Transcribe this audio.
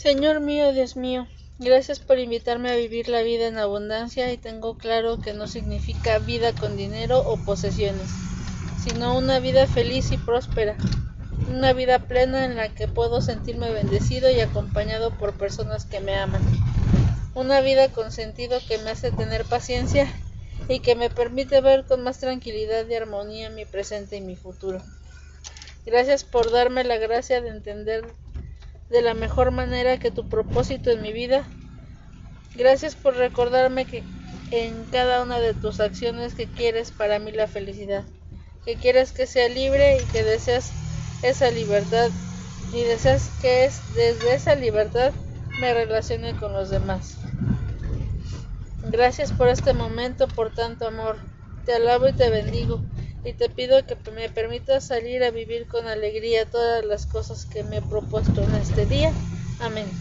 Señor mío, Dios mío, gracias por invitarme a vivir la vida en abundancia y tengo claro que no significa vida con dinero o posesiones, sino una vida feliz y próspera, una vida plena en la que puedo sentirme bendecido y acompañado por personas que me aman, una vida con sentido que me hace tener paciencia y que me permite ver con más tranquilidad y armonía mi presente y mi futuro. Gracias por darme la gracia de entender de la mejor manera que tu propósito en mi vida. Gracias por recordarme que en cada una de tus acciones que quieres para mí la felicidad, que quieres que sea libre y que deseas esa libertad y deseas que es desde esa libertad me relacione con los demás. Gracias por este momento, por tanto amor. Te alabo y te bendigo y te pido que me permitas salir a vivir con alegría todas las cosas que me he propuesto en este día. Amén.